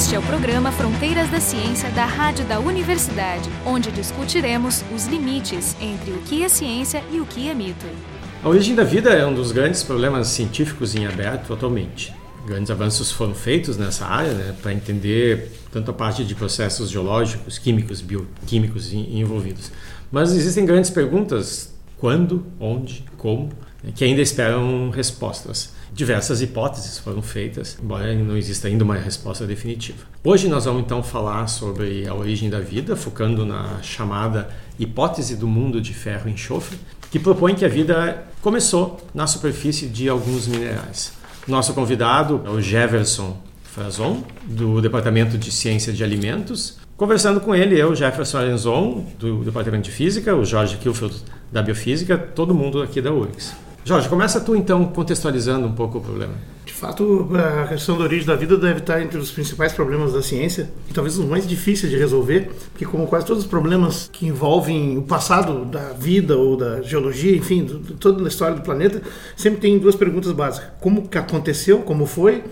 Este é o programa Fronteiras da Ciência da Rádio da Universidade, onde discutiremos os limites entre o que é ciência e o que é mito. A origem da vida é um dos grandes problemas científicos em aberto atualmente. Grandes avanços foram feitos nessa área né, para entender tanto a parte de processos geológicos, químicos, bioquímicos envolvidos. Mas existem grandes perguntas: quando, onde, como, né, que ainda esperam respostas. Diversas hipóteses foram feitas, embora não exista ainda uma resposta definitiva. Hoje nós vamos então falar sobre a origem da vida, focando na chamada hipótese do mundo de ferro e enxofre, que propõe que a vida começou na superfície de alguns minerais. Nosso convidado é o Jefferson Frazon, do Departamento de Ciência de Alimentos. Conversando com ele, eu, Jefferson Arenzon, do Departamento de Física, o Jorge Kilfield, da Biofísica, todo mundo aqui da URGS. Jorge, começa tu então contextualizando um pouco o problema. De fato, a questão da origem da vida deve estar entre os principais problemas da ciência e talvez os mais difíceis de resolver, porque como quase todos os problemas que envolvem o passado da vida ou da geologia, enfim, toda a história do planeta, sempre tem duas perguntas básicas: como que aconteceu, como foi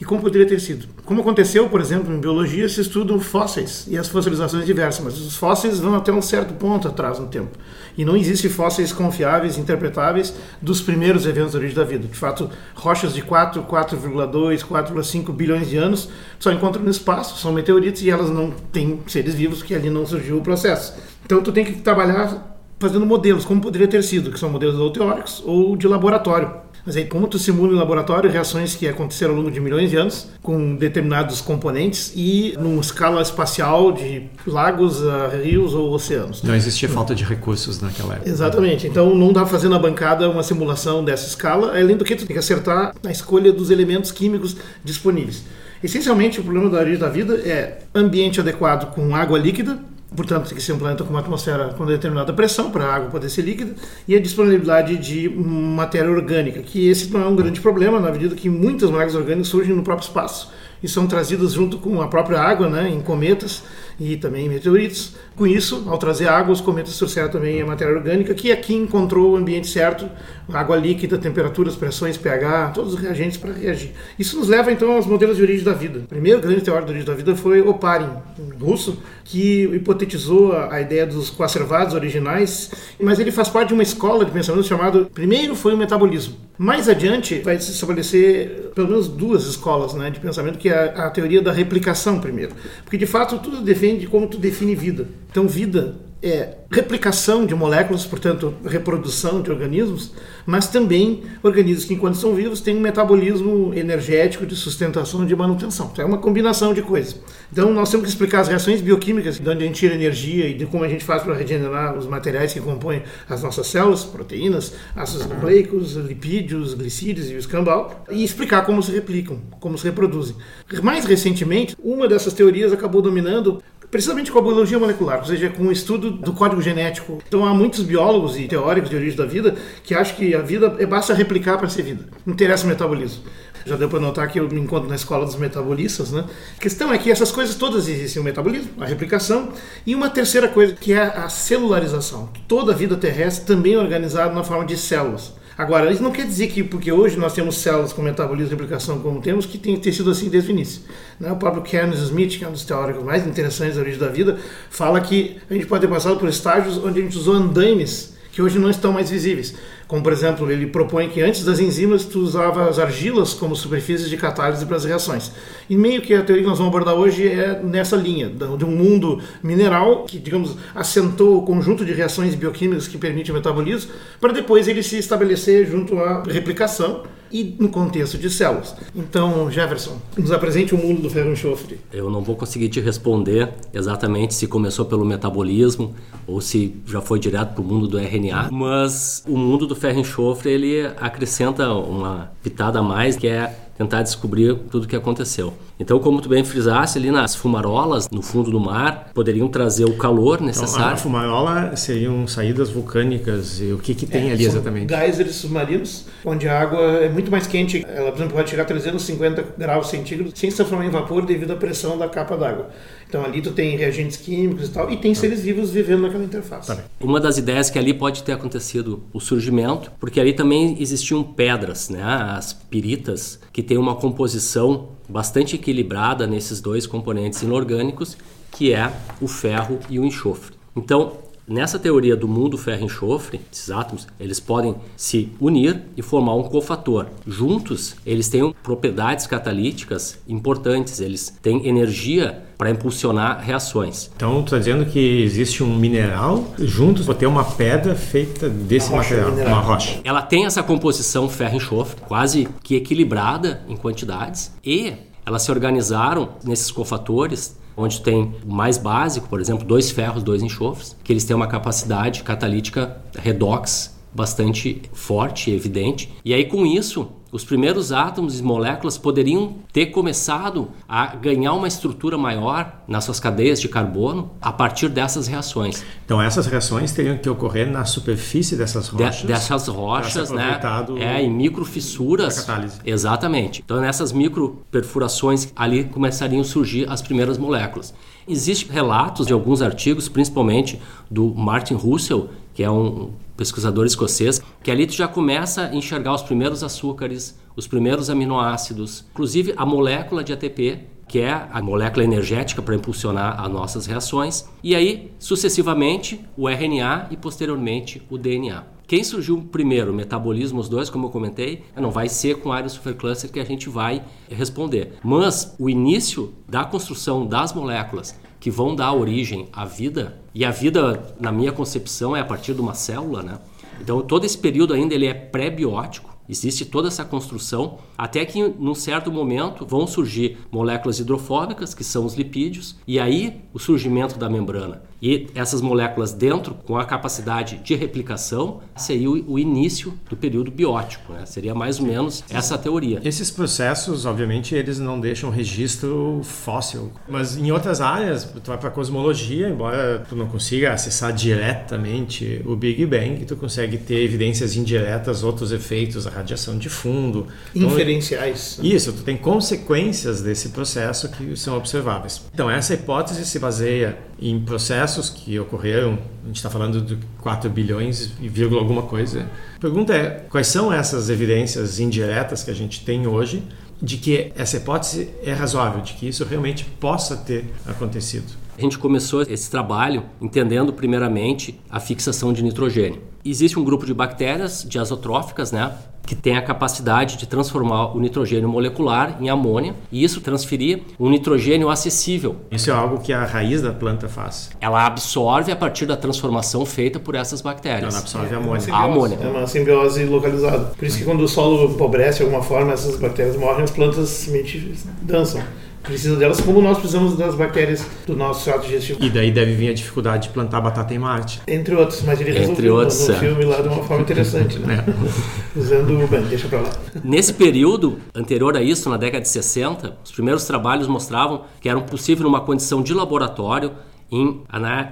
e como poderia ter sido. Como aconteceu, por exemplo, em biologia, se estudam fósseis e as fossilizações diversas, mas os fósseis vão até um certo ponto atrás no tempo. E não existem fósseis confiáveis, interpretáveis dos primeiros eventos da origem da vida. De fato, rochas de 4, 4,2, 4,5 bilhões de anos só encontram no espaço, são meteoritos e elas não têm seres vivos, que ali não surgiu o processo. Então tu tem que trabalhar fazendo modelos, como poderia ter sido, que são modelos ou teóricos ou de laboratório. Mas aí, como tu simula em laboratório reações que aconteceram ao longo de milhões de anos, com determinados componentes e numa escala espacial de lagos, rios ou oceanos. Não existia falta de recursos naquela época. Exatamente. Então, não dá pra fazer na bancada uma simulação dessa escala, além do que tu tem que acertar na escolha dos elementos químicos disponíveis. Essencialmente, o problema da origem da vida é ambiente adequado com água líquida, Portanto, tem que ser um planeta com uma atmosfera com determinada pressão para a água poder ser líquida e a disponibilidade de matéria orgânica, que esse não é um grande problema, na medida que muitas moléculas orgânicas surgem no próprio espaço e são trazidas junto com a própria água, né, em cometas e também meteoritos. Com isso, ao trazer água, os cometas trouxeram também a matéria orgânica, que aqui encontrou o ambiente certo, água líquida, temperaturas, pressões, pH, todos os reagentes para reagir. Isso nos leva então aos modelos de origem da vida. O primeiro grande teórico de origem da vida foi Oparin, um russo, que hipotetizou a ideia dos coacervados originais, mas ele faz parte de uma escola de pensamento chamado primeiro foi o metabolismo. Mais adiante vai se estabelecer pelo menos duas escolas né, de pensamento, que é a teoria da replicação primeiro. Porque de fato tudo depende de como tu define vida. Então vida é replicação de moléculas, portanto, reprodução de organismos, mas também organismos que, enquanto são vivos, têm um metabolismo energético de sustentação e de manutenção. Então, é uma combinação de coisas. Então, nós temos que explicar as reações bioquímicas, de onde a gente tira energia e de como a gente faz para regenerar os materiais que compõem as nossas células, proteínas, ácidos nucleicos, lipídios, glicídios e o escambau, e explicar como se replicam, como se reproduzem. Mais recentemente, uma dessas teorias acabou dominando precisamente com a biologia molecular, ou seja, com o estudo do código genético. Então há muitos biólogos e teóricos de origem da vida que acham que a vida é basta replicar para ser vida. Não interessa o metabolismo. Já deu para notar que eu me encontro na escola dos metabolistas, né? A questão é que essas coisas todas existem, o metabolismo, a replicação e uma terceira coisa que é a celularização. Toda a vida terrestre também é organizada na forma de células. Agora, isso não quer dizer que, porque hoje nós temos células com metabolismo e replicação como temos, que tem que ter sido assim desde o início. Né? O próprio Kenneth Smith, que é um dos teóricos mais interessantes da origem da vida, fala que a gente pode ter passado por estágios onde a gente usou andaimes que hoje não estão mais visíveis. Como, por exemplo, ele propõe que antes das enzimas tu usava as argilas como superfícies de catálise para as reações. E meio que a teoria que nós vamos abordar hoje é nessa linha, de um mundo mineral que, digamos, assentou o conjunto de reações bioquímicas que permite o metabolismo, para depois ele se estabelecer junto à replicação e no contexto de células. Então, Jefferson, nos apresente o mundo do ferro enxofre. Eu não vou conseguir te responder exatamente se começou pelo metabolismo ou se já foi direto para o mundo do RNA, mas o mundo do ferro enxofre ele acrescenta uma pitada a mais que é tentar descobrir tudo o que aconteceu. Então, como tu bem frisasse ali nas fumarolas no fundo do mar, poderiam trazer o calor necessário. Então, a fumarola seriam saídas vulcânicas e o que que tem é, ali exatamente? Geysers submarinos, onde a água é muito mais quente. Ela, por exemplo, pode chegar a 350 graus centígrados sem se transformar em vapor devido à pressão da capa d'água. Então ali tu tem reagentes químicos e tal, e tem tá. seres vivos vivendo naquela interface. Tá Uma das ideias que ali pode ter acontecido o surgimento, porque ali também existiam pedras, né? As piritas, que tem uma composição bastante equilibrada nesses dois componentes inorgânicos, que é o ferro e o enxofre. Então, Nessa teoria do mundo ferro-enxofre, esses átomos, eles podem se unir e formar um cofator. Juntos, eles têm propriedades catalíticas importantes, eles têm energia para impulsionar reações. Então, tu está dizendo que existe um mineral juntos pode ter uma pedra feita desse uma material, uma rocha. Ela tem essa composição ferro-enxofre quase que equilibrada em quantidades e elas se organizaram nesses cofatores onde tem o mais básico, por exemplo, dois ferros, dois enxofres, que eles têm uma capacidade catalítica redox bastante forte e evidente. E aí com isso, os primeiros átomos e moléculas poderiam ter começado a ganhar uma estrutura maior nas suas cadeias de carbono a partir dessas reações. Então essas reações teriam que ocorrer na superfície dessas rochas. De, dessas rochas, né? É, em microfissuras. Exatamente. Então nessas microperfurações ali começariam a surgir as primeiras moléculas. Existem relatos de alguns artigos, principalmente do Martin Russell, que é um pesquisador escocês, que ali tu já começa a enxergar os primeiros açúcares, os primeiros aminoácidos, inclusive a molécula de ATP, que é a molécula energética para impulsionar as nossas reações, e aí, sucessivamente, o RNA e posteriormente o DNA. Quem surgiu primeiro, metabolismo, os dois, como eu comentei, não vai ser com área supercluster que a gente vai responder. Mas o início da construção das moléculas que vão dar origem à vida, e a vida, na minha concepção, é a partir de uma célula, né? Então, todo esse período ainda ele é pré-biótico, Existe toda essa construção, até que num certo momento vão surgir moléculas hidrofóbicas, que são os lipídios, e aí o surgimento da membrana. E essas moléculas dentro, com a capacidade de replicação, seria o início do período biótico. Né? Seria mais ou menos essa teoria. Esses processos, obviamente, eles não deixam registro fóssil. Mas em outras áreas, tu vai para a cosmologia, embora tu não consiga acessar diretamente o Big Bang, tu consegue ter evidências indiretas, outros efeitos, a radiação de fundo. Então, Inferenciais. Isso, tu tem consequências desse processo que são observáveis. Então, essa hipótese se baseia em processos que ocorreram, a gente está falando de 4 bilhões e vírgula alguma coisa. A pergunta é, quais são essas evidências indiretas que a gente tem hoje de que essa hipótese é razoável, de que isso realmente possa ter acontecido? A gente começou esse trabalho entendendo primeiramente a fixação de nitrogênio. Existe um grupo de bactérias diazotróficas, né, que tem a capacidade de transformar o nitrogênio molecular em amônia e isso transferir um nitrogênio acessível. Isso é algo que a raiz da planta faz. Ela absorve a partir da transformação feita por essas bactérias. Ela absorve a amônia. É a amônia. É uma simbiose localizada. Por isso que quando o solo empobrece de alguma forma, essas bactérias morrem, as plantas simplesmente dançam precisa delas, como nós precisamos das bactérias do nosso trato digestivo. E daí deve vir a dificuldade de plantar batata em Marte. Entre outros, mas ele resolveu outros, no, no é. filme lá de uma forma interessante, né? É. Usando o... Bem, deixa pra lá. Nesse período anterior a isso, na década de 60, os primeiros trabalhos mostravam que era possível numa condição de laboratório em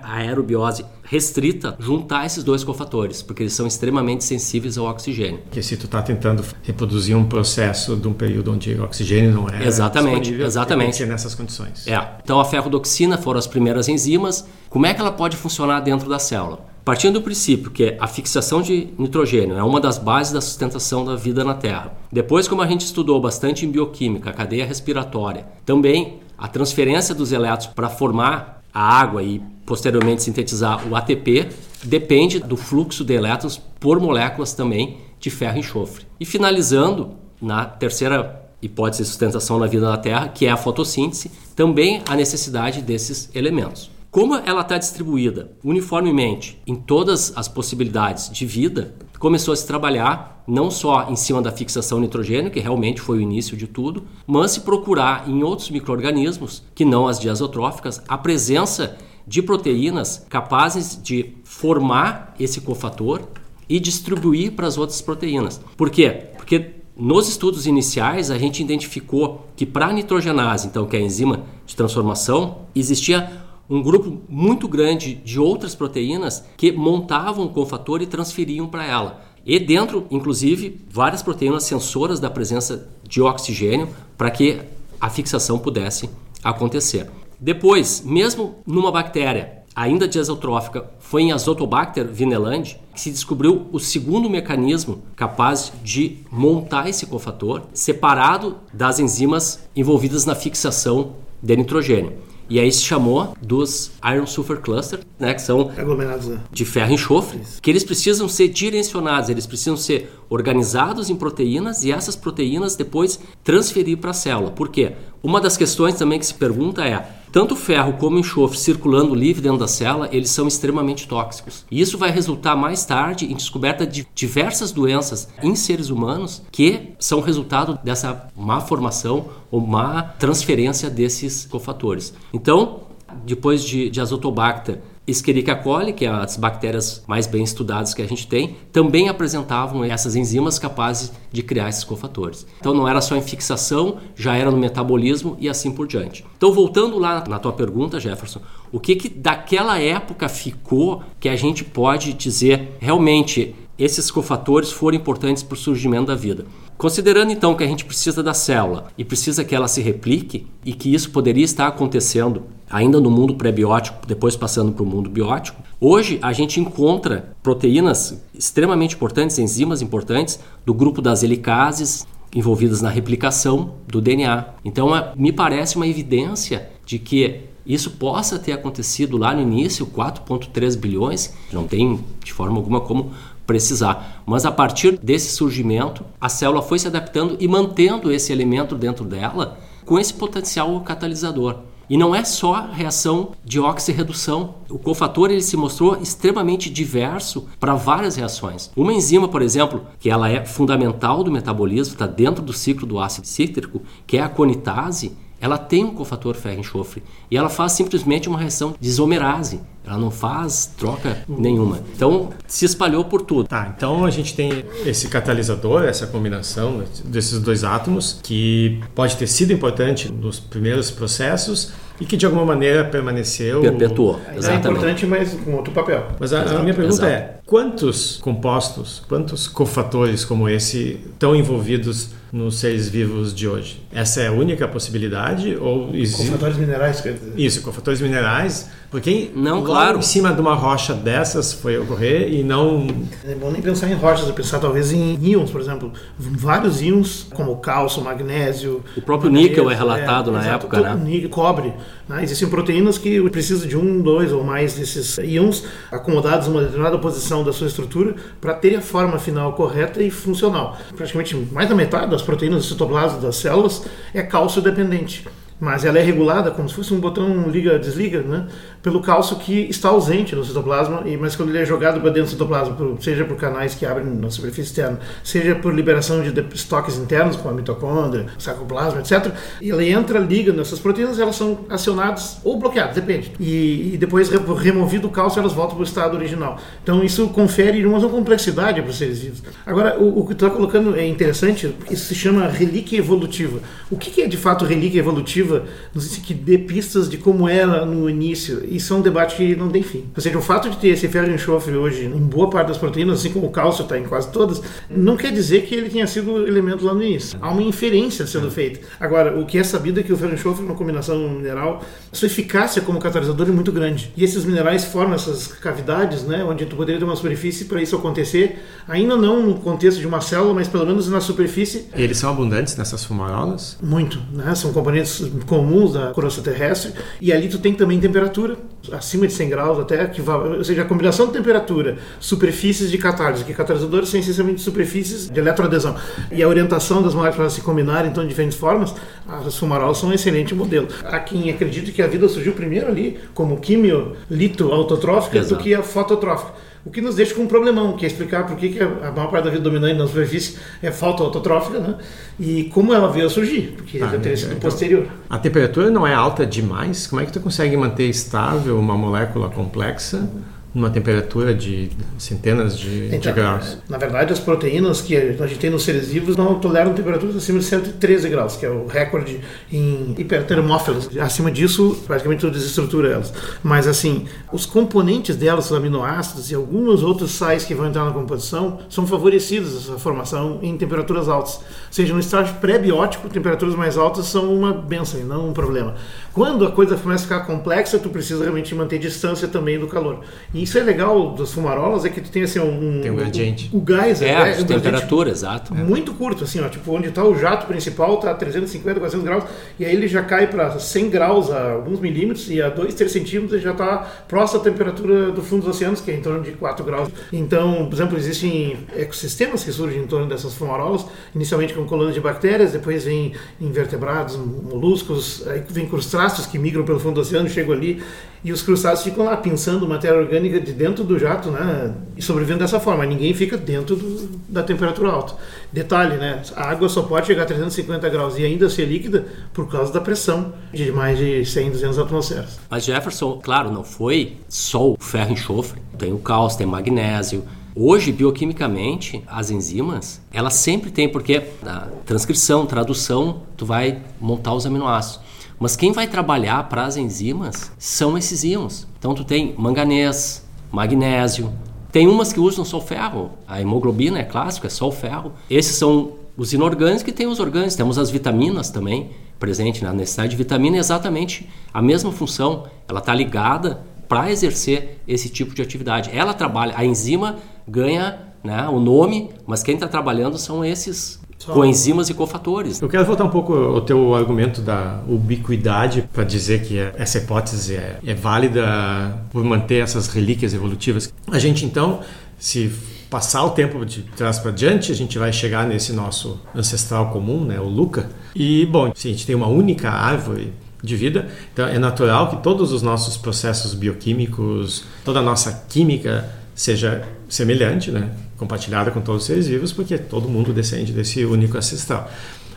aerobiose restrita juntar esses dois cofatores, porque eles são extremamente sensíveis ao oxigênio. Que se tu está tentando reproduzir um processo de um período onde o oxigênio não é exatamente, exatamente nessas condições. É. Então a ferrodoxina foram as primeiras enzimas. Como é que ela pode funcionar dentro da célula? Partindo do princípio que a fixação de nitrogênio é uma das bases da sustentação da vida na Terra. Depois, como a gente estudou bastante em bioquímica, a cadeia respiratória, também a transferência dos elétrons para formar a água e posteriormente sintetizar o ATP depende do fluxo de elétrons por moléculas também de ferro e enxofre. E finalizando, na terceira hipótese de sustentação na vida na Terra, que é a fotossíntese, também a necessidade desses elementos. Como ela está distribuída uniformemente em todas as possibilidades de vida, começou a se trabalhar não só em cima da fixação nitrogênio, que realmente foi o início de tudo, mas se procurar em outros microrganismos, que não as diazotróficas, a presença de proteínas capazes de formar esse cofator e distribuir para as outras proteínas. Por quê? Porque nos estudos iniciais a gente identificou que para a nitrogenase, então que é a enzima de transformação, existia um grupo muito grande de outras proteínas que montavam o cofator e transferiam para ela. E dentro, inclusive, várias proteínas sensoras da presença de oxigênio para que a fixação pudesse acontecer. Depois, mesmo numa bactéria ainda dieseltrófica, foi em Azotobacter vinelandi que se descobriu o segundo mecanismo capaz de montar esse cofator separado das enzimas envolvidas na fixação de nitrogênio. E aí se chamou dos Iron Sulfur Cluster, né, que são Aglomerados, né? de ferro e enxofre, que eles precisam ser direcionados, eles precisam ser organizados em proteínas e essas proteínas depois transferir para a célula. Por quê? Uma das questões também que se pergunta é: tanto ferro como enxofre circulando livre dentro da célula, eles são extremamente tóxicos. E isso vai resultar mais tarde em descoberta de diversas doenças em seres humanos que são resultado dessa má formação ou má transferência desses cofatores. Então, depois de, de Azotobacter Escherichia coli, que é as bactérias mais bem estudadas que a gente tem, também apresentavam essas enzimas capazes de criar esses cofatores. Então não era só em fixação, já era no metabolismo e assim por diante. Então voltando lá na tua pergunta, Jefferson, o que que daquela época ficou que a gente pode dizer realmente esses cofatores foram importantes para o surgimento da vida? Considerando então que a gente precisa da célula e precisa que ela se replique e que isso poderia estar acontecendo ainda no mundo pré-biótico, depois passando para o mundo biótico, hoje a gente encontra proteínas extremamente importantes, enzimas importantes do grupo das helicases envolvidas na replicação do DNA. Então é, me parece uma evidência de que isso possa ter acontecido lá no início, 4,3 bilhões, não tem de forma alguma como precisar. Mas a partir desse surgimento, a célula foi se adaptando e mantendo esse elemento dentro dela com esse potencial catalisador. E não é só a reação de oxirredução. O cofator ele se mostrou extremamente diverso para várias reações. Uma enzima, por exemplo, que ela é fundamental do metabolismo, está dentro do ciclo do ácido cítrico, que é a conitase, ela tem um cofator ferro-enxofre e ela faz simplesmente uma reação de isomerase. Ela não faz troca nenhuma. Então, se espalhou por tudo. Tá, então a gente tem esse catalisador, essa combinação desses dois átomos, que pode ter sido importante nos primeiros processos e que de alguma maneira permaneceu. Perpetuou. É Exatamente. importante, mas com outro papel. Mas a, a Exato, minha pergunta exato. é: quantos compostos, quantos cofatores como esse estão envolvidos nos seres vivos de hoje? Essa é a única possibilidade ou existe Concentrados minerais, quer dizer. isso, cofatores minerais? Porque Não, claro. em cima de uma rocha dessas foi ocorrer e não É bom nem pensar em rochas, é pensar talvez em íons, por exemplo. Vários íons, como cálcio, magnésio. O próprio manganês, níquel é relatado na exato, época, to- né? níquel, cobre. né? Existem proteínas que precisam de um, dois ou mais desses íons acomodados em uma determinada posição da sua estrutura para ter a forma final correta e funcional. Praticamente mais da metade das proteínas do citoplasma das células é cálcio dependente. Mas ela é regulada como se fosse um botão liga-desliga, né? Pelo cálcio que está ausente no citoplasma, e mas quando ele é jogado para dentro do citoplasma, seja por canais que abrem na superfície externa, seja por liberação de estoques internos, como a mitocôndria, o sarcoplasma, etc., ele entra, liga nessas proteínas, elas são acionadas ou bloqueadas, depende. E, e depois, re- removido o cálcio, elas voltam para o estado original. Então isso confere uma complexidade para os seres vivos. Agora, o, o que está colocando é interessante, isso se chama relíquia evolutiva. O que, que é de fato relíquia evolutiva? Nos diz que dê pistas de como era no início. Isso é um debate que não tem fim. Ou seja, o fato de ter esse ferro e enxofre hoje em boa parte das proteínas, assim como o cálcio está em quase todas, não quer dizer que ele tenha sido elemento lá no início. Há uma inferência sendo feita. Agora, o que é sabido é que o ferro e enxofre, uma combinação mineral, sua eficácia como catalisador é muito grande. E esses minerais formam essas cavidades, né, onde tu poderia ter uma superfície para isso acontecer, ainda não no contexto de uma célula, mas pelo menos na superfície eles são abundantes nessas fumarolas. muito, né? São componentes comuns da crosta terrestre e ali tu tem também temperatura acima de 100 graus até que ou seja, a combinação de temperatura, superfícies de catálise, que catalisadores são essencialmente superfícies de eletroadesão e a orientação das moléculas se combinarem então de diferentes formas, as fumarolas são um excelente modelo. Há quem acredite que a vida surgiu primeiro ali como quimio lito autotrófica do Exato. que a fototrófica. O que nos deixa com um problemão, que é explicar por que a maior parte da vida dominante na superfície é fotoautotrófica, né? E como ela veio a surgir, porque Ah, já teria né, sido então- posterior. A temperatura não é alta demais? Como é que tu consegue manter estável uma molécula complexa numa temperatura de centenas de, então, de graus. Na verdade, as proteínas que a gente tem nos seres vivos não toleram temperaturas acima de 113 graus, que é o recorde em hipertermófilos. Acima disso, praticamente tudo desestrutura elas. Mas assim, os componentes delas, os aminoácidos e alguns outros sais que vão entrar na composição, são favorecidos essa formação em temperaturas altas. Ou seja, no estágio pré-biótico, temperaturas mais altas são uma benção e não um problema. Quando a coisa começa a ficar complexa, tu precisa realmente manter distância também do calor. E isso é legal das fumarolas, é que tu tem assim um... Tem um gradiente. O, o gás é, é um temperatura, exato. Muito curto, assim, ó, tipo, onde está o jato principal está 350, 400 graus, e aí ele já cai para 100 graus a alguns milímetros, e a 2, 3 centímetros já está próximo à temperatura do fundo dos oceanos, que é em torno de 4 graus. Então, por exemplo, existem ecossistemas que surgem em torno dessas fumarolas, inicialmente com colônias de bactérias, depois vem invertebrados, moluscos, aí vem crustáceos, crustáceos que migram pelo fundo do oceano chegam ali e os crustáceos ficam lá pensando matéria orgânica de dentro do jato, né? E sobrevivendo dessa forma. Ninguém fica dentro do, da temperatura alta. Detalhe, né? A água só pode chegar a 350 graus e ainda ser líquida por causa da pressão de mais de 100, 200 atmosferas. Mas Jefferson, claro, não foi só o ferro e enxofre. Tem o cálcio, tem magnésio. Hoje, bioquimicamente, as enzimas, elas sempre têm, porque na transcrição, tradução, tu vai montar os aminoácidos. Mas quem vai trabalhar para as enzimas são esses íons. Então tu tem manganês, magnésio, tem umas que usam só ferro. A hemoglobina é clássico, é só o ferro. Esses são os inorgânicos e tem os orgânicos. Temos as vitaminas também presente na necessidade de vitamina é exatamente a mesma função. Ela está ligada para exercer esse tipo de atividade. Ela trabalha, a enzima ganha né, o nome, mas quem está trabalhando são esses. Coenzimas e cofatores. Eu quero voltar um pouco ao teu argumento da ubiquidade para dizer que essa hipótese é, é válida por manter essas relíquias evolutivas. A gente então, se passar o tempo de trás para diante, a gente vai chegar nesse nosso ancestral comum, né, o Luca. E bom, se a gente tem uma única árvore de vida, então é natural que todos os nossos processos bioquímicos, toda a nossa química seja semelhante, né? Compartilhada com todos os seres vivos, porque todo mundo descende desse único ancestral.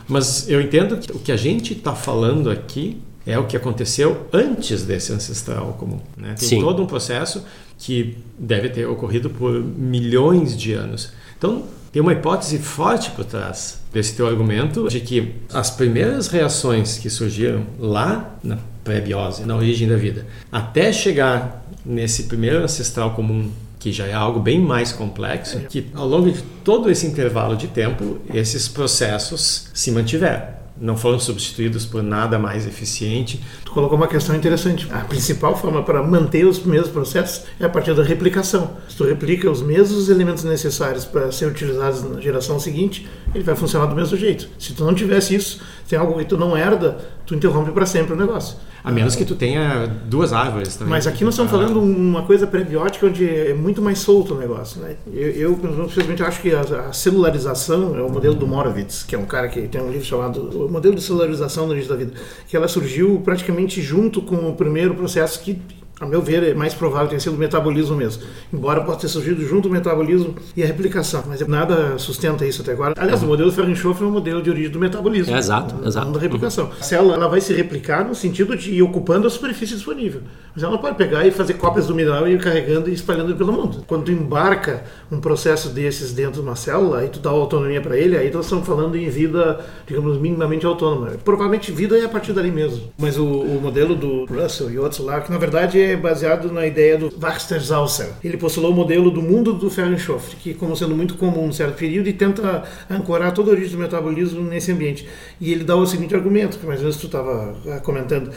Mas eu entendo que o que a gente está falando aqui é o que aconteceu antes desse ancestral comum. Né? Tem Sim. todo um processo que deve ter ocorrido por milhões de anos. Então, tem uma hipótese forte por trás desse teu argumento de que as primeiras reações que surgiram lá na pré-biose, na origem da vida, até chegar nesse primeiro ancestral comum que já é algo bem mais complexo, que ao longo de todo esse intervalo de tempo, esses processos se mantiveram. Não foram substituídos por nada mais eficiente. Tu colocou uma questão interessante. A principal forma para manter os primeiros processos é a partir da replicação. Se tu replica os mesmos elementos necessários para ser utilizados na geração seguinte, ele vai funcionar do mesmo jeito. Se tu não tivesse isso, tem algo que tu não herda, tu interrompe para sempre o negócio. A menos que tu tenha duas árvores também. Mas aqui nós estamos falando uma coisa prebiótica onde é muito mais solto o negócio. Né? Eu, eu simplesmente acho que a, a, celularização é o modelo do Morovitz, que é um cara que tem um livro chamado O Modelo de Celularização no Início da Vida, que ela surgiu praticamente junto com o primeiro processo que a meu ver, é mais provável tenha sido o metabolismo mesmo. Embora possa ter surgido junto o metabolismo e a replicação. Mas nada sustenta isso até agora. Aliás, o modelo ferro-enxofre é um modelo de origem do metabolismo. É, exato, não, exato. Não da replicação. Uhum. A célula ela vai se replicar no sentido de ir ocupando a superfície disponível. Mas ela não pode pegar e fazer cópias do mineral e ir carregando e espalhando pelo mundo. Quando tu embarca um processo desses dentro de uma célula, aí tu dá autonomia para ele, aí nós estamos falando em vida, digamos, minimamente autônoma. Provavelmente vida é a partir dali mesmo. Mas o, o modelo do Russell e outros lá, que na verdade é baseado na ideia do Baxter Zauser. Ele postulou o modelo do mundo do ferro enxofre, que como sendo muito comum em certo período, e tenta ancorar toda a origem do metabolismo nesse ambiente. E ele dá o seguinte argumento, que mais ou menos tu estava ah, comentando.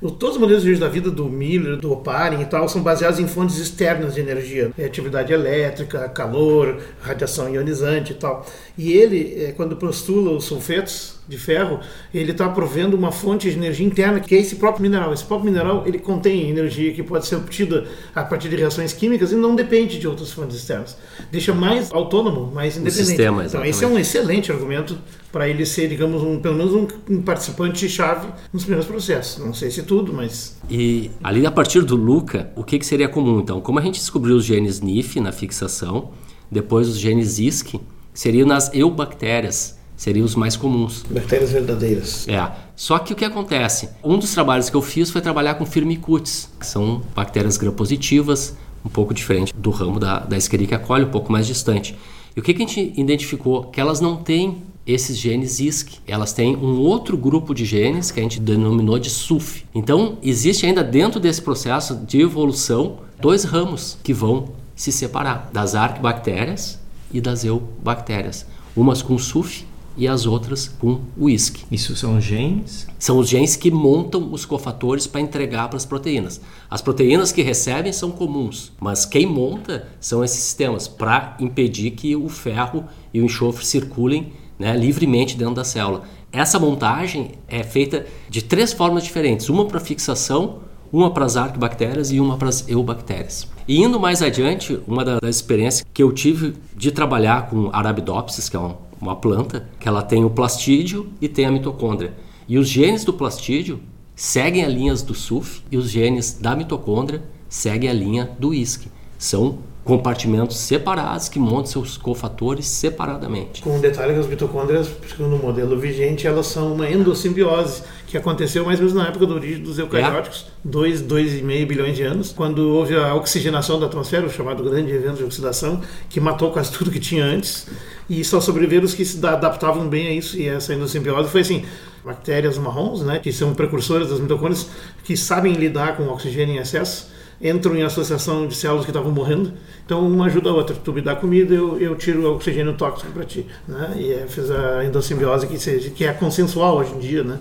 Todos os modelos de origem da vida do Miller, do Oparin e tal são baseados em fontes externas de energia, é, atividade elétrica, calor, radiação ionizante e tal. E ele, é, quando postula os sulfetos, de ferro, ele está provendo uma fonte de energia interna que é esse próprio mineral. Esse próprio mineral ele contém energia que pode ser obtida a partir de reações químicas e não depende de outras fontes externas. Deixa mais autônomo, mais independente. O sistema, então esse é um excelente argumento para ele ser, digamos, um, pelo menos um, um participante chave nos primeiros processos. Não sei se tudo, mas e ali a partir do Luca, o que, que seria comum então? Como a gente descobriu os genes NIF na fixação, depois os genes ISC, seriam nas eubactérias seriam os mais comuns. Bactérias verdadeiras. É. Só que o que acontece? Um dos trabalhos que eu fiz foi trabalhar com firmicutes, que são bactérias gram-positivas, um pouco diferente do ramo da, da Escherichia coli, um pouco mais distante. E o que, que a gente identificou? Que elas não têm esses genes ISC. Elas têm um outro grupo de genes que a gente denominou de SUF. Então, existe ainda dentro desse processo de evolução dois ramos que vão se separar, das arquibactérias e das eubactérias. Umas com SUF e as outras com whisky. Isso são genes? São os genes que montam os cofatores para entregar para as proteínas. As proteínas que recebem são comuns, mas quem monta são esses sistemas para impedir que o ferro e o enxofre circulem né, livremente dentro da célula. Essa montagem é feita de três formas diferentes: uma para fixação, uma para as arquibactérias e uma para as eubactérias. E indo mais adiante, uma das experiências que eu tive de trabalhar com Arabidopsis, que é uma uma planta, que ela tem o plastídio e tem a mitocôndria. E os genes do plastídio seguem as linhas do SUF e os genes da mitocôndria seguem a linha do ISC. São compartimentos separados que montam seus cofatores separadamente. Com um detalhe que as mitocôndrias, segundo o modelo vigente, elas são uma endossimbiose que aconteceu mais ou menos na época da origem dos eucarióticos, 2, é. 2,5 bilhões de anos, quando houve a oxigenação da atmosfera, o chamado grande evento de oxidação, que matou quase tudo que tinha antes, e só sobreviveram os que se adaptavam bem a isso, e essa endossimbiose foi assim, bactérias marrons, né, que são precursoras das mitocôndrias, que sabem lidar com oxigênio em excesso, entram em associação de células que estavam morrendo. Então, uma ajuda a outra. Tu me dá comida, eu, eu tiro o oxigênio tóxico para ti. Né? E é, fez a endossimbiose que, seja, que é consensual hoje em dia. Né?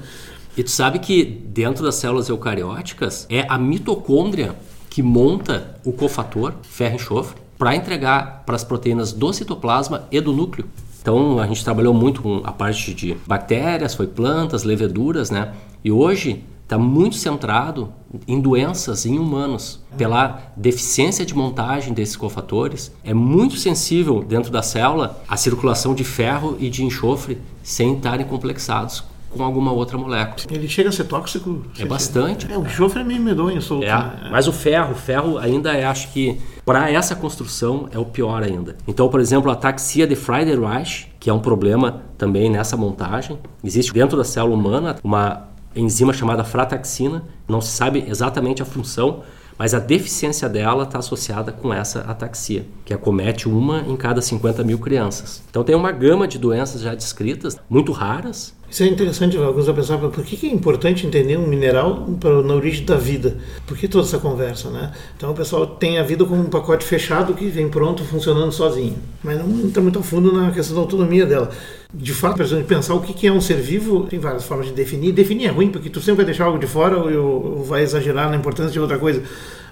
E tu sabe que dentro das células eucarióticas é a mitocôndria que monta o cofator ferro enxofre para entregar para as proteínas do citoplasma e do núcleo. Então a gente trabalhou muito com a parte de bactérias, foi plantas, leveduras, né? E hoje está muito centrado em doenças em humanos, pela deficiência de montagem desses cofatores. É muito sensível dentro da célula a circulação de ferro e de enxofre sem estarem complexados com alguma outra molécula. Ele chega a ser tóxico? É bastante. É, o enxofre é meio medonho, solto. É, né? Mas o ferro, o ferro ainda é, acho que para essa construção é o pior ainda. Então, por exemplo, a taxia de Friedreich, que é um problema também nessa montagem, existe dentro da célula humana uma enzima chamada frataxina, não se sabe exatamente a função, mas a deficiência dela está associada com essa ataxia, que acomete uma em cada 50 mil crianças. Então tem uma gama de doenças já descritas, muito raras, isso é interessante, alguns vão pensar, por que é importante entender um mineral na origem da vida? Por que toda essa conversa, né? Então o pessoal tem a vida como um pacote fechado que vem pronto, funcionando sozinho. Mas não entra muito a fundo na questão da autonomia dela. De fato, a pensar o que é um ser vivo, tem várias formas de definir. Definir é ruim, porque tu sempre vai deixar algo de fora ou vai exagerar na importância de outra coisa.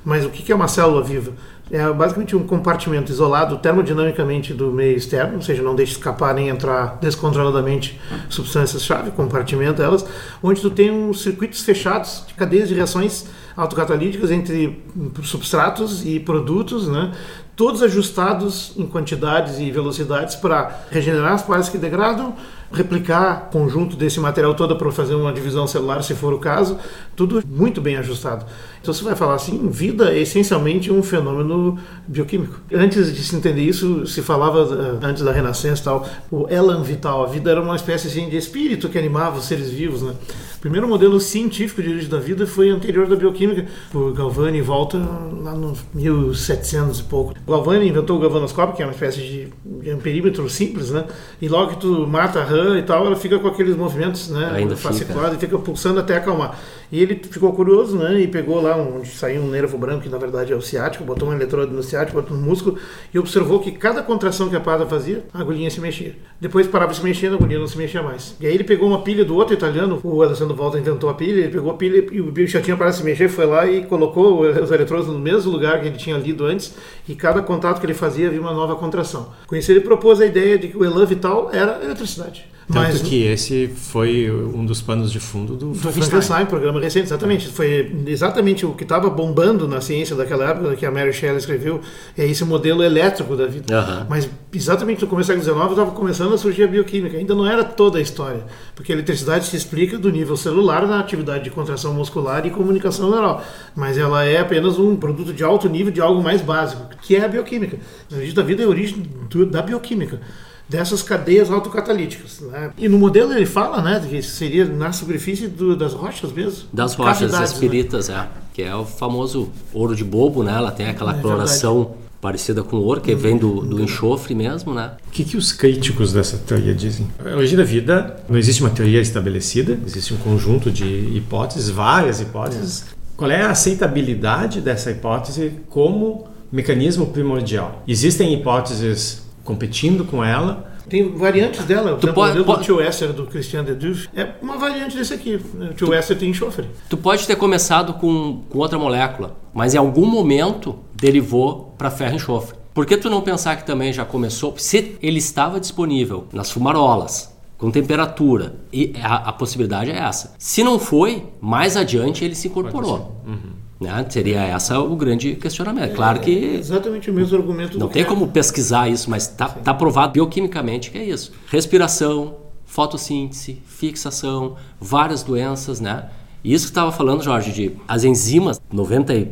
Mas o que é uma célula viva? É basicamente um compartimento isolado termodinamicamente do meio externo, ou seja, não deixa escapar nem entrar descontroladamente substâncias-chave, compartimenta elas, onde tu tem uns circuitos fechados de cadeias de reações autocatalíticas entre substratos e produtos, né? todos ajustados em quantidades e velocidades para regenerar as partes que degradam, replicar conjunto desse material todo para fazer uma divisão celular, se for o caso, tudo muito bem ajustado. Então você vai falar assim, vida é essencialmente um fenômeno bioquímico. Antes de se entender isso, se falava eh, antes da Renascença tal, o elan vital, a vida era uma espécie assim, de espírito que animava os seres vivos, né? O primeiro modelo científico de origem da vida foi anterior da bioquímica, o Galvani volta lá no 1700 e pouco. Galvani inventou o galvanoscópio, que é uma espécie de amperímetro simples, né? E logo que tu mata a rã e tal, ela fica com aqueles movimentos, né? Ainda fasciculada e fica pulsando até acalmar. E ele ficou curioso, né? E pegou lá onde saiu um nervo branco, que na verdade é o ciático, botou um eletrodo no ciático, botou no músculo e observou que cada contração que a parada fazia, a agulhinha se mexia. Depois parava se mexer, a agulhinha não se mexia mais. E aí ele pegou uma pilha do outro italiano, o Alessandro Volta inventou a pilha, ele pegou a pilha e o bicho já tinha parado de se mexer, foi lá e colocou os eletrodos no mesmo lugar que ele tinha lido antes e cada contato que ele fazia havia uma nova contração. Com isso ele propôs a ideia de que o elan vital era eletricidade. Tanto Mas, que esse foi um dos panos de fundo do, do Frankenstein, programa recente, exatamente. Foi exatamente o que estava bombando na ciência daquela época, que a Mary Shelley escreveu, é esse modelo elétrico da vida. Uhum. Mas exatamente no começo do século XIX estava começando a surgir a bioquímica. Ainda não era toda a história, porque a eletricidade se explica do nível celular na atividade de contração muscular e comunicação neural. Mas ela é apenas um produto de alto nível de algo mais básico, que é a bioquímica. A origem da vida é a origem da bioquímica dessas cadeias autocatalíticas. Né? E no modelo ele fala né, que seria na superfície do, das rochas mesmo. Das rochas, das piritas, né? é. que é o famoso ouro de bobo, né? Ela tem aquela é coloração verdade. parecida com ouro, que vem do, do enxofre mesmo, né? O que, que os críticos dessa teoria dizem? A origem da vida não existe uma teoria estabelecida, existe um conjunto de hipóteses, várias hipóteses. Qual é a aceitabilidade dessa hipótese como mecanismo primordial? Existem hipóteses competindo com ela, tem variantes dela. Tu pode, o modelo do tio Esser do Christian de Duve é uma variante desse aqui. O tio Esser tem enxofre. Tu pode ter começado com, com outra molécula, mas em algum momento derivou para ferro e enxofre. Por que tu não pensar que também já começou? Se ele estava disponível nas fumarolas, com temperatura, e a, a possibilidade é essa. Se não foi, mais adiante ele se incorporou. Uhum. Né? Seria essa o grande questionamento. É, claro que. É exatamente o mesmo argumento Não tem cara. como pesquisar isso, mas está tá provado bioquimicamente que é isso. Respiração, fotossíntese, fixação, várias doenças, né? E isso que estava falando, Jorge, de as enzimas, 99%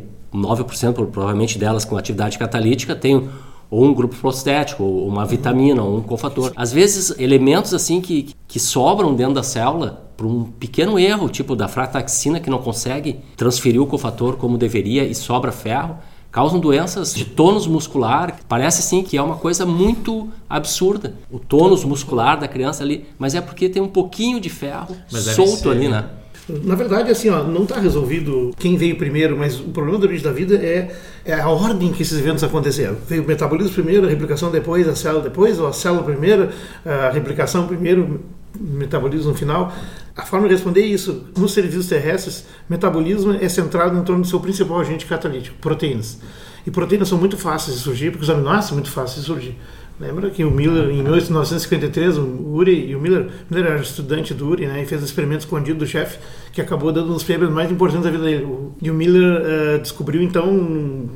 provavelmente delas com atividade catalítica, tem ou um grupo prostético, ou uma vitamina, ou um cofator. Às vezes, elementos assim que, que sobram dentro da célula por um pequeno erro, tipo da frataxina que não consegue transferir o cofator como deveria e sobra ferro, causam doenças de tônus muscular. Parece assim que é uma coisa muito absurda. O tônus muscular da criança ali, mas é porque tem um pouquinho de ferro solto ser, ali, né? Na verdade, assim, ó, não está resolvido quem veio primeiro, mas o problema da origem da vida é, é a ordem que esses eventos aconteceram. Veio o metabolismo primeiro, a replicação depois, a célula depois, ou a célula primeiro, a replicação primeiro, metabolismo final. A forma de responder é isso, nos seres vivos terrestres, metabolismo é centrado em torno do seu principal agente catalítico, proteínas. E proteínas são muito fáceis de surgir, porque os aminoácidos são muito fáceis de surgir. Lembra que o Miller, em 1953, o Uri e o Miller, Miller era estudante do Uri, né, e fez um experimento escondido do chefe, que acabou dando um prêmios mais importantes da vida dele. E o Miller uh, descobriu, então,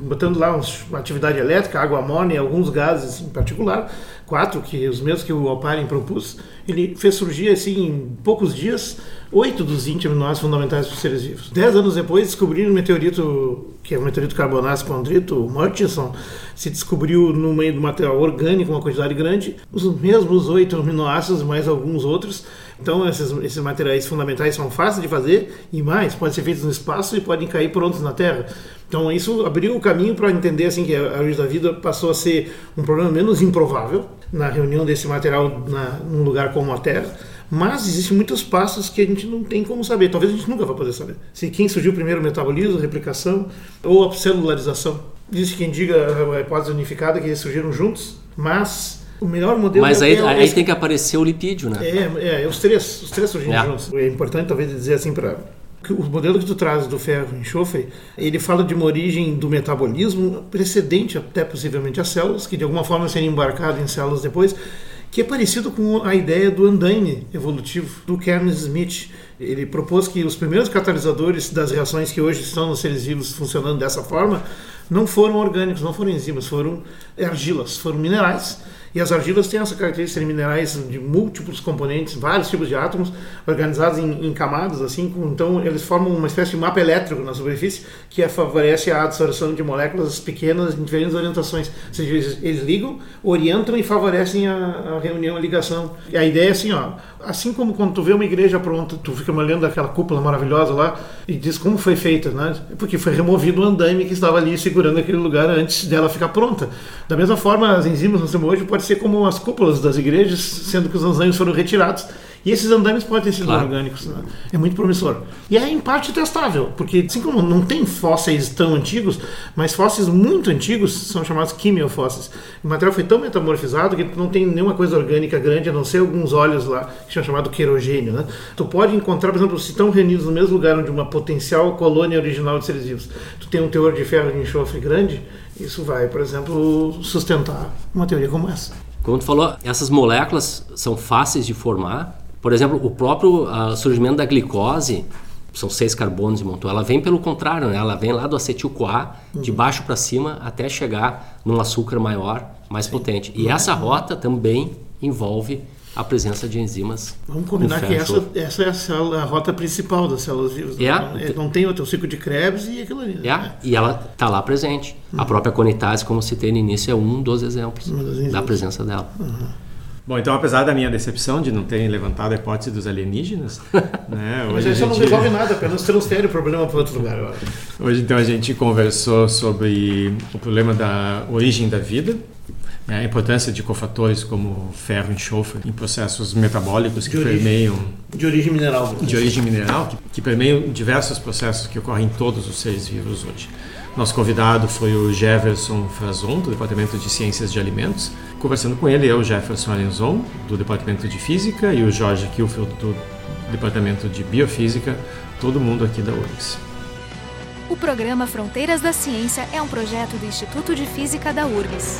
botando lá uma atividade elétrica, água amônia e alguns gases em particular, quatro, que os mesmos que o Alparin propôs, ele fez surgir, assim, em poucos dias, oito dos 20 aminoácidos fundamentais para os seres vivos. Dez anos depois, descobriram um meteorito, que é o meteorito carbonáceo condrito, o Murchison, se descobriu no meio do material orgânico, uma quantidade grande, os mesmos oito aminoácidos, mais alguns outros. Então, esses, esses materiais fundamentais são fáceis de fazer e mais, podem ser feitos no espaço e podem cair prontos na Terra. Então, isso abriu o caminho para entender assim que a origem da vida passou a ser um problema menos improvável na reunião desse material na, num lugar como a Terra. Mas existem muitos passos que a gente não tem como saber. Talvez a gente nunca vai poder saber. Se quem surgiu primeiro, o metabolismo, a replicação ou a celularização. Existe quem diga a hipótese unificada que eles surgiram juntos, mas o melhor modelo Mas é aí, é, aí tem que aparecer o lipídio, né? É, é os três, os três surgiram é. juntos. É importante talvez dizer assim para o modelo que tu traz do ferro enxofre, ele fala de uma origem do metabolismo precedente até possivelmente às células, que de alguma forma seriam embarcadas em células depois, que é parecido com a ideia do andaime evolutivo do Kevin Smith. Ele propôs que os primeiros catalisadores das reações que hoje estão nos seres vivos funcionando dessa forma não foram orgânicos, não foram enzimas, foram argilas, foram minerais e as argilas têm essa característica de minerais de múltiplos componentes, vários tipos de átomos, organizados em, em camadas, assim, com, então eles formam uma espécie de mapa elétrico na superfície que favorece a absorção de moléculas pequenas em diferentes orientações. Ou seja, eles, eles ligam, orientam e favorecem a, a, reunião, a ligação. E a ideia é assim, ó, assim como quando tu vê uma igreja pronta, tu fica olhando aquela cúpula maravilhosa lá e diz como foi feita, né? Porque foi removido o andaime que estava ali segurando aquele lugar antes dela ficar pronta. Da mesma forma, as enzimas no hoje pode ser como as cúpulas das igrejas, sendo que os andaimes foram retirados. E esses andaimes podem ter sido claro. orgânicos. Né? É muito promissor. E é em parte testável, porque assim como não tem fósseis tão antigos, mas fósseis muito antigos são chamados quimiofósseis. O material foi tão metamorfizado que não tem nenhuma coisa orgânica grande, a não ser alguns óleos lá, que são chamados querogênio. Né? Tu pode encontrar, por exemplo, se estão reunidos no mesmo lugar onde uma potencial colônia original de seres vivos, tu tem um teor de ferro e enxofre grande, isso vai, por exemplo, sustentar uma teoria como essa. Como tu falou, essas moléculas são fáceis de formar. Por exemplo, o próprio uh, surgimento da glicose, são seis carbonos de montão, ela vem pelo contrário, né? ela vem lá do acetil-CoA, uhum. de baixo para cima, até chegar num açúcar maior, mais Sim. potente. E essa rota também envolve a presença de enzimas. Vamos combinar que essa, essa é a, célula, a, rota principal das células vivas. Né? É, não, não tem outro ciclo de Krebs e aquilo ali. É, né? e ela está lá presente. Uhum. A própria conitase, como citei no início, é um dos exemplos da presença dela. Uhum. Bom, então apesar da minha decepção de não terem levantado a hipótese dos alienígenas, né, Mas hoje, a isso não gente, resolve nada, apenas transfere o problema para outro lugar. acho. hoje então a gente conversou sobre o problema da origem da vida, né, a importância de cofatores como ferro e enxofre em processos metabólicos que De origem. permeiam De origem mineral. de origem mineral, que, que permeiam diversos processos que ocorrem em todos os seres vivos hoje. Nosso convidado foi o Jefferson Frazon, do Departamento de Ciências de Alimentos. Conversando com ele, eu, Jefferson Arenzon, do Departamento de Física, e o Jorge Kilfield, do Departamento de Biofísica, todo mundo aqui da URGS. O programa Fronteiras da Ciência é um projeto do Instituto de Física da URGS.